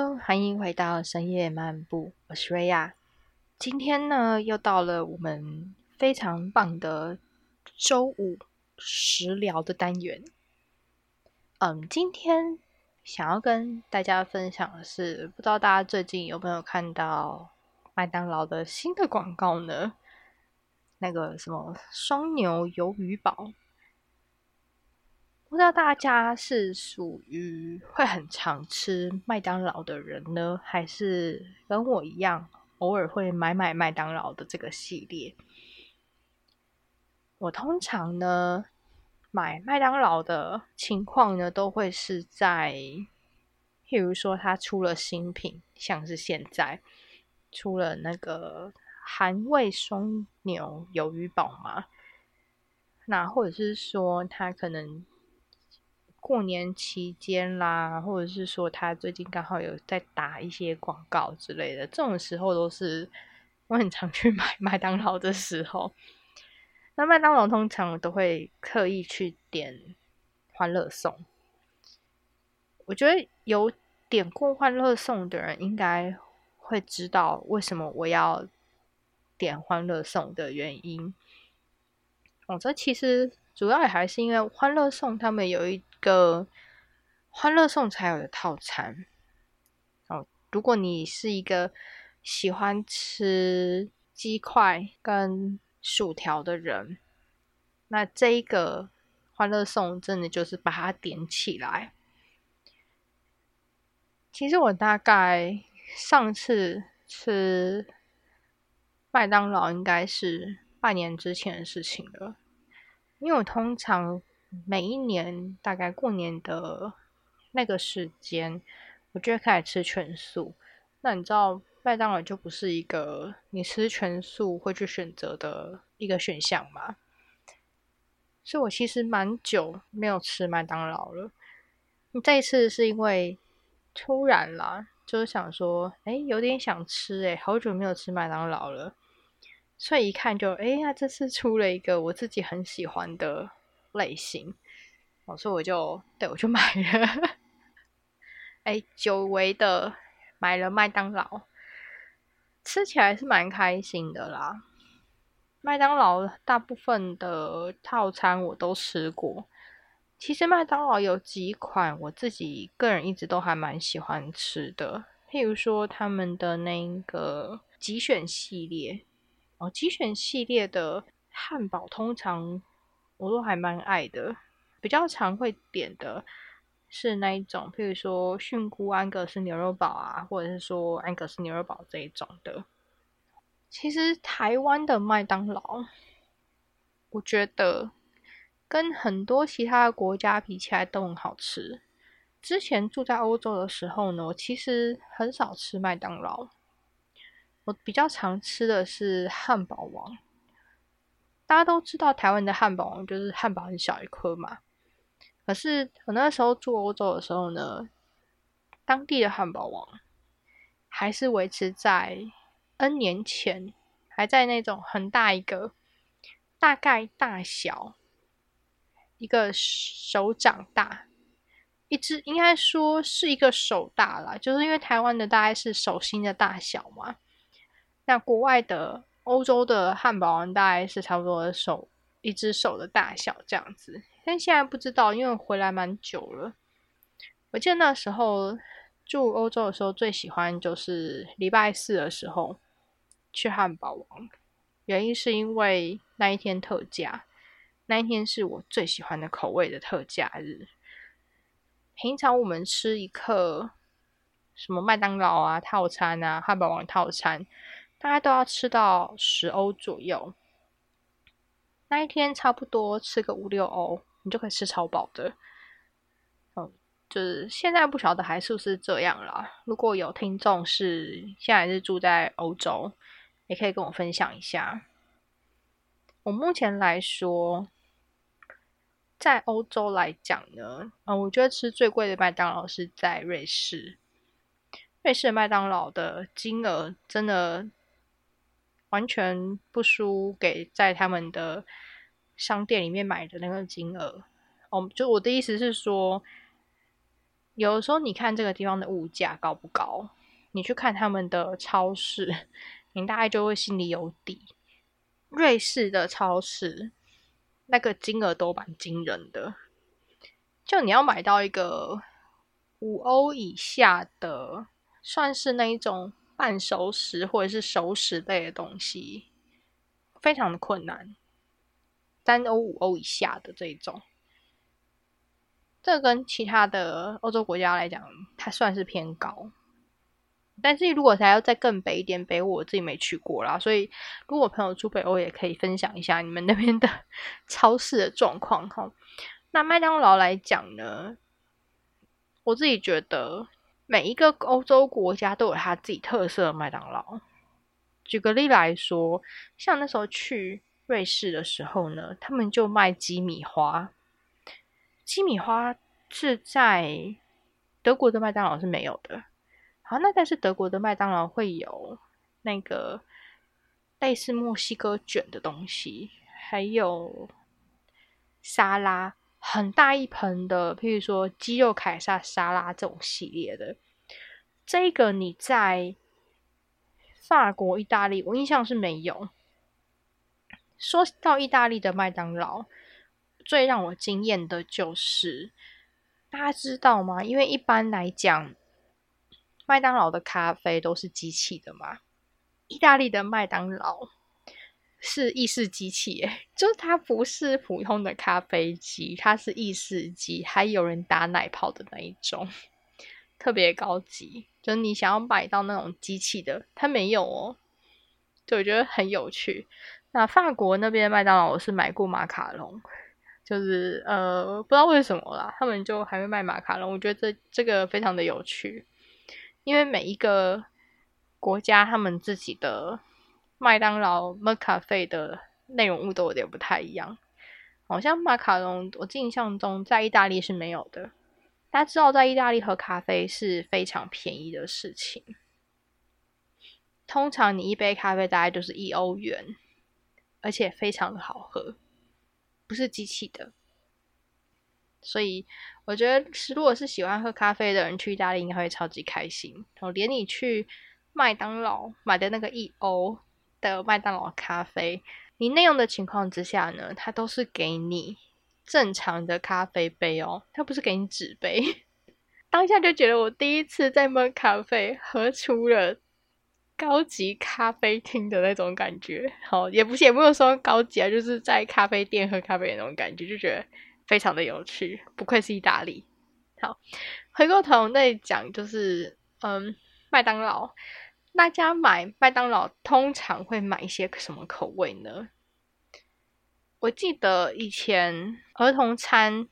欢迎回到深夜漫步，我是瑞亚。今天呢，又到了我们非常棒的周五食疗的单元。嗯，今天想要跟大家分享的是，不知道大家最近有没有看到麦当劳的新的广告呢？那个什么双牛鱿鱼堡。不知道大家是属于会很常吃麦当劳的人呢，还是跟我一样偶尔会买买麦当劳的这个系列？我通常呢买麦当劳的情况呢，都会是在，譬如说它出了新品，像是现在出了那个韩味松牛鱿鱼堡嘛，那或者是说它可能。过年期间啦，或者是说他最近刚好有在打一些广告之类的，这种时候都是我很常去买麦当劳的时候。那麦当劳通常都会刻意去点欢乐颂。我觉得有点过欢乐颂的人应该会知道为什么我要点欢乐颂的原因。哦，这其实主要也还是因为欢乐颂他们有一。个欢乐颂才有的套餐哦。如果你是一个喜欢吃鸡块跟薯条的人，那这一个欢乐颂真的就是把它点起来。其实我大概上次吃麦当劳应该是半年之前的事情了，因为我通常。每一年大概过年的那个时间，我就会开始吃全素。那你知道麦当劳就不是一个你吃全素会去选择的一个选项吗？所以我其实蛮久没有吃麦当劳了。这一次是因为突然啦，就是想说，哎，有点想吃，哎，好久没有吃麦当劳了。所以一看就，哎呀，这次出了一个我自己很喜欢的。类型，哦，所以我就对我就 买了，哎，久违的买了麦当劳，吃起来是蛮开心的啦。麦当劳大部分的套餐我都吃过，其实麦当劳有几款我自己个人一直都还蛮喜欢吃的，譬如说他们的那个集选系列，哦，集选系列的汉堡通常。我都还蛮爱的，比较常会点的是那一种，譬如说菌菇安格斯牛肉堡啊，或者是说安格斯牛肉堡这一种的。其实台湾的麦当劳，我觉得跟很多其他的国家比起来都很好吃。之前住在欧洲的时候呢，我其实很少吃麦当劳，我比较常吃的是汉堡王。大家都知道台湾的汉堡王就是汉堡很小一颗嘛，可是我那时候住欧洲的时候呢，当地的汉堡王还是维持在 N 年前，还在那种很大一个，大概大小一个手掌大，一只应该说是一个手大啦，就是因为台湾的大概是手心的大小嘛，那国外的。欧洲的汉堡王大概是差不多手一只手的大小这样子，但现在不知道，因为回来蛮久了。我记得那时候住欧洲的时候，最喜欢就是礼拜四的时候去汉堡王，原因是因为那一天特价，那一天是我最喜欢的口味的特价日。平常我们吃一克什么麦当劳啊套餐啊，汉堡王套餐。大概都要吃到十欧左右，那一天差不多吃个五六欧，你就可以吃超饱的。嗯，就是现在不晓得还是不是这样啦。如果有听众是现在是住在欧洲，也可以跟我分享一下。我目前来说，在欧洲来讲呢，嗯，我觉得吃最贵的麦当劳是在瑞士。瑞士麦当劳的金额真的。完全不输给在他们的商店里面买的那个金额哦。就我的意思是说，有的时候你看这个地方的物价高不高，你去看他们的超市，你大概就会心里有底。瑞士的超市那个金额都蛮惊人的，就你要买到一个五欧以下的，算是那一种半熟食或者是熟食类的东西，非常的困难。三欧、五欧以下的这一种，这跟其他的欧洲国家来讲，它算是偏高。但是如果还要再更北一点，北欧我自己没去过啦，所以如果朋友住北欧，也可以分享一下你们那边的 超市的状况哈。那麦当劳来讲呢，我自己觉得每一个欧洲国家都有它自己特色的麦当劳。举个例来说，像那时候去瑞士的时候呢，他们就卖鸡米花。鸡米花是在德国的麦当劳是没有的。好，那但是德国的麦当劳会有那个类似墨西哥卷的东西，还有沙拉，很大一盆的，譬如说鸡肉凯撒沙拉这种系列的。这个你在法国、意大利，我印象是没有。说到意大利的麦当劳，最让我惊艳的就是大家知道吗？因为一般来讲。麦当劳的咖啡都是机器的嘛？意大利的麦当劳是意式机器，诶，就是它不是普通的咖啡机，它是意式机，还有人打奶泡的那一种，特别高级。就是你想要买到那种机器的，它没有哦。就我觉得很有趣。那法国那边麦当劳我是买过马卡龙，就是呃不知道为什么啦，他们就还会卖马卡龙，我觉得这这个非常的有趣。因为每一个国家他们自己的麦当劳、麦咖啡的内容物都有点不太一样。好像马卡龙，我印象中在意大利是没有的。大家知道，在意大利喝咖啡是非常便宜的事情。通常你一杯咖啡大概就是一欧元，而且非常的好喝，不是机器的。所以我觉得，是如果是喜欢喝咖啡的人去意大利，应该会超级开心。我连你去麦当劳买的那个一欧的麦当劳咖啡，你内用的情况之下呢，它都是给你正常的咖啡杯哦，它不是给你纸杯。当下就觉得我第一次在喝咖啡，喝出了高级咖啡厅的那种感觉。好，也不是也不用说高级啊，就是在咖啡店喝咖啡的那种感觉，就觉得。非常的有趣，不愧是意大利。好，回过头再讲，就是嗯，麦当劳，大家买麦当劳通常会买一些什么口味呢？我记得以前儿童餐，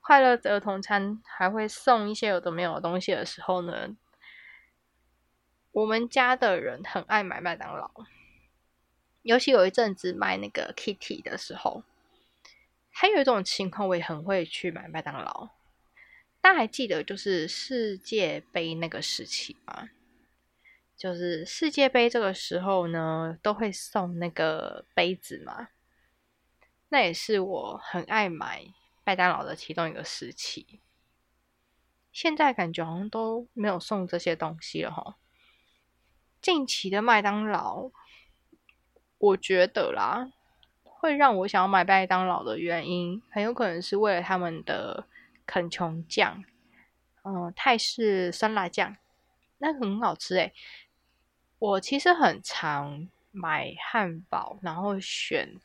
快乐的儿童餐还会送一些有的没有的东西的时候呢，我们家的人很爱买麦当劳，尤其有一阵子卖那个 Kitty 的时候。还有一种情况，我也很会去买麦当劳。大家还记得就是世界杯那个时期吗？就是世界杯这个时候呢，都会送那个杯子嘛。那也是我很爱买麦当劳的其中一个时期。现在感觉好像都没有送这些东西了哈。近期的麦当劳，我觉得啦。会让我想要买麦当劳的原因，很有可能是为了他们的肯琼酱，嗯，泰式酸辣酱，那很好吃诶。我其实很常买汉堡，然后选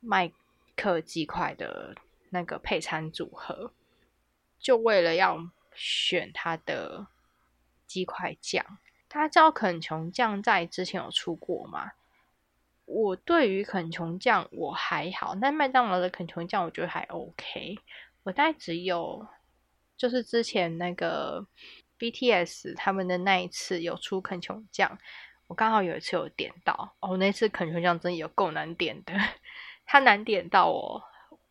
麦克鸡块的那个配餐组合，就为了要选它的鸡块酱。大家知道肯琼酱在之前有出过吗？我对于肯琼酱我还好，但麦当劳的肯琼酱我觉得还 OK。我大概只有就是之前那个 BTS 他们的那一次有出肯琼酱，我刚好有一次有点到哦，那次肯琼酱真的有够难点的，它难点到我，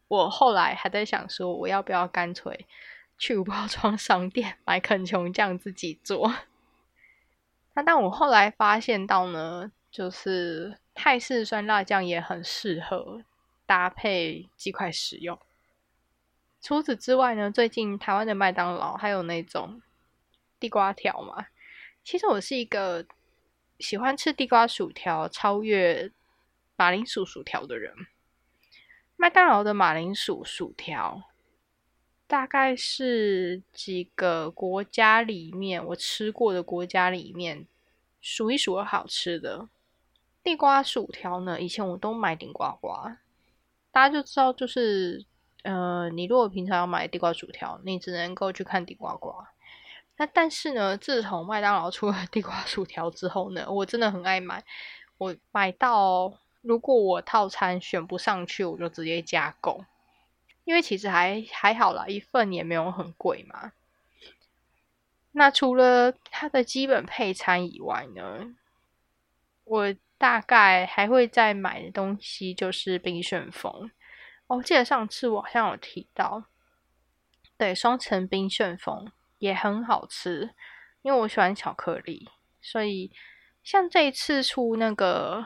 我后来还在想说我要不要干脆去包装商店买肯琼酱自己做。那但我后来发现到呢，就是。泰式酸辣酱也很适合搭配鸡块使用，除此之外呢，最近台湾的麦当劳还有那种地瓜条嘛。其实我是一个喜欢吃地瓜薯条超越马铃薯薯条的人。麦当劳的马铃薯薯条，大概是几个国家里面我吃过的国家里面数一数二好吃的。地瓜薯条呢，以前我都买顶呱呱，大家就知道，就是呃，你如果平常要买地瓜薯条，你只能够去看顶呱呱。那但是呢，自从麦当劳出了 地瓜薯条之后呢，我真的很爱买，我买到。如果我套餐选不上去，我就直接加购，因为其实还还好啦，一份也没有很贵嘛。那除了它的基本配餐以外呢，我大概还会再买的东西就是冰旋风。哦，记得上次我好像有提到，对，双层冰旋风也很好吃，因为我喜欢巧克力，所以像这一次出那个。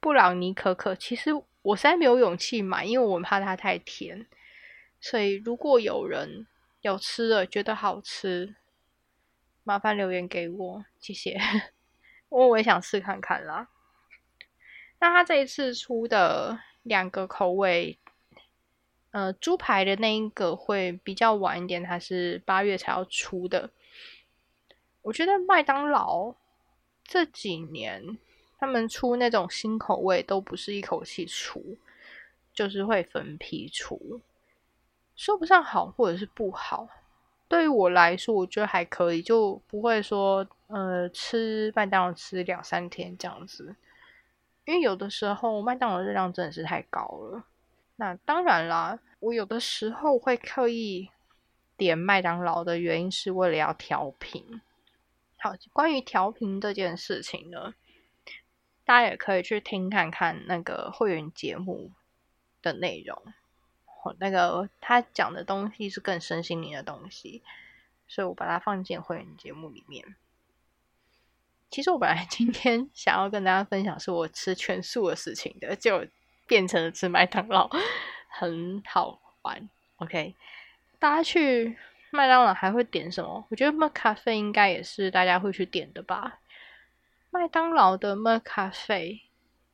布朗尼可可，其实我实在没有勇气买，因为我怕它太甜。所以如果有人有吃了觉得好吃，麻烦留言给我，谢谢。我我也想试看看啦。那他这一次出的两个口味，呃，猪排的那一个会比较晚一点，它是八月才要出的。我觉得麦当劳这几年。他们出那种新口味都不是一口气出，就是会分批出，说不上好或者是不好。对于我来说，我觉得还可以，就不会说呃吃麦当劳吃两三天这样子。因为有的时候麦当劳热量真的是太高了。那当然啦，我有的时候会刻意点麦当劳的原因是为了要调频。好，关于调频这件事情呢。大家也可以去听看看那个会员节目的内容，那个他讲的东西是更深心灵的东西，所以我把它放进会员节目里面。其实我本来今天想要跟大家分享是我吃全素的事情的，就变成了吃麦当劳，很好玩。OK，大家去麦当劳还会点什么？我觉得麦咖啡应该也是大家会去点的吧。麦当劳的麦咖啡，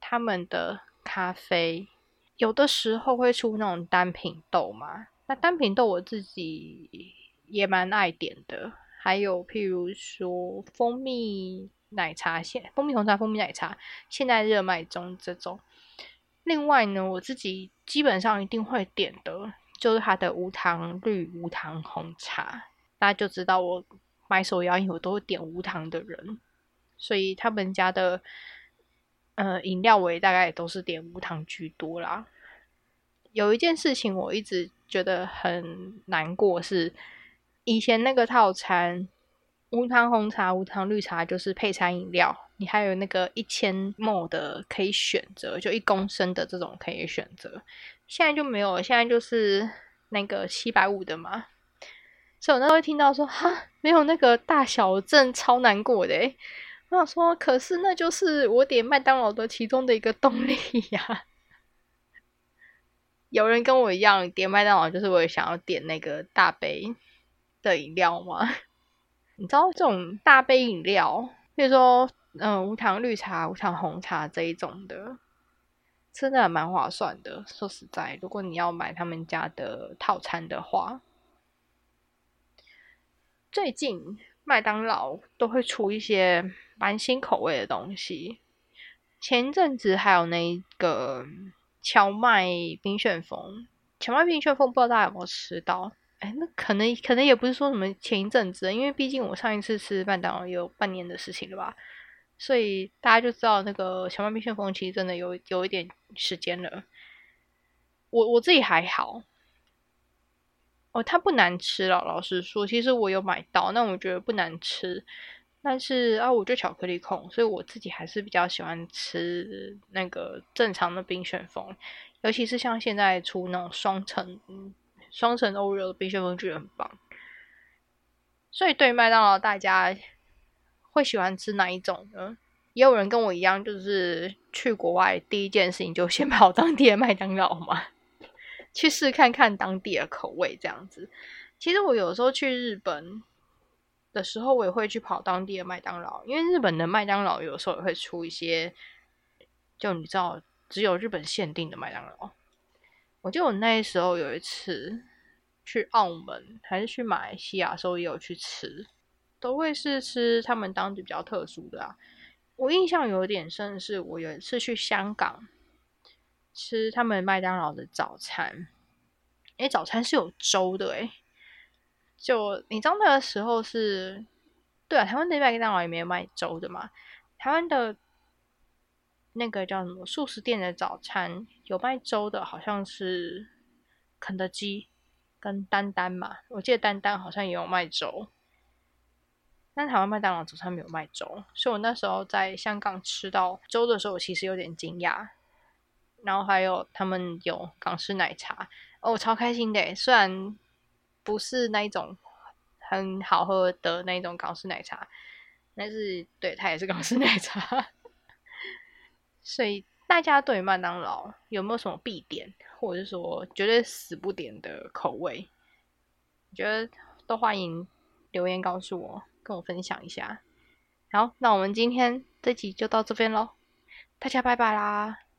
他们的咖啡有的时候会出那种单品豆嘛。那单品豆我自己也蛮爱点的。还有譬如说蜂蜜奶茶，现蜂蜜红茶、蜂蜜奶茶现在热卖中这种。另外呢，我自己基本上一定会点的就是它的无糖绿无糖红茶。大家就知道我买手摇饮我都会点无糖的人。所以他们家的呃饮料，我也大概也都是点无糖居多啦。有一件事情我一直觉得很难过，是以前那个套餐无糖红茶、无糖绿茶就是配餐饮料，你还有那个一千沫的可以选择，就一公升的这种可以选择。现在就没有了，现在就是那个七百五的嘛。所以我那时候听到说哈，没有那个大小，真超难过的我想说，可是那就是我点麦当劳的其中的一个动力呀。有人跟我一样点麦当劳，就是我想要点那个大杯的饮料吗？你知道这种大杯饮料，比如说嗯无糖绿茶、无糖红茶这一种的，真的蛮划算的。说实在，如果你要买他们家的套餐的话，最近麦当劳都会出一些。蛮新口味的东西，前一阵子还有那个荞麦冰旋风，荞麦冰旋风不知道大家有没有吃到？哎，那可能可能也不是说什么前一阵子，因为毕竟我上一次吃麦当劳有半年的事情了吧，所以大家就知道那个小麦冰旋风其实真的有有一点时间了。我我自己还好，哦，它不难吃了。老实说，其实我有买到，那我觉得不难吃。但是啊，我就巧克力控，所以我自己还是比较喜欢吃那个正常的冰旋风，尤其是像现在出那种双层双层欧热的冰旋风，觉得很棒。所以对麦当劳，大家会喜欢吃哪一种呢？也有人跟我一样，就是去国外第一件事情就先 跑当地的麦当劳嘛。去试看看当地的口味这样子。其实我有时候去日本的时候，我也会去跑当地的麦当劳，因为日本的麦当劳有时候也会出一些，就你知道，只有日本限定的麦当劳。我记得我那时候有一次去澳门还是去马来西亚的时候，也有去吃，都会是吃他们当地比较特殊的啊。我印象有点深的是，我有一次去香港吃他们麦当劳的早餐，哎，早餐是有粥的哎。就你知道那个时候是，对啊，台湾的麦当劳也没有卖粥的嘛。台湾的那个叫什么素食店的早餐有卖粥的，好像是肯德基跟丹丹嘛。我记得丹丹好像也有卖粥，但台湾麦当劳早餐没有卖粥，所以我那时候在香港吃到粥的时候，我其实有点惊讶。然后还有他们有港式奶茶，哦，超开心的，虽然。不是那一种很好喝的那种港式奶茶，但是对它也是港式奶茶。所以大家对于麦当劳有没有什么必点，或者是说绝对死不点的口味？我觉得都欢迎留言告诉我，跟我分享一下。好，那我们今天这集就到这边喽，大家拜拜啦！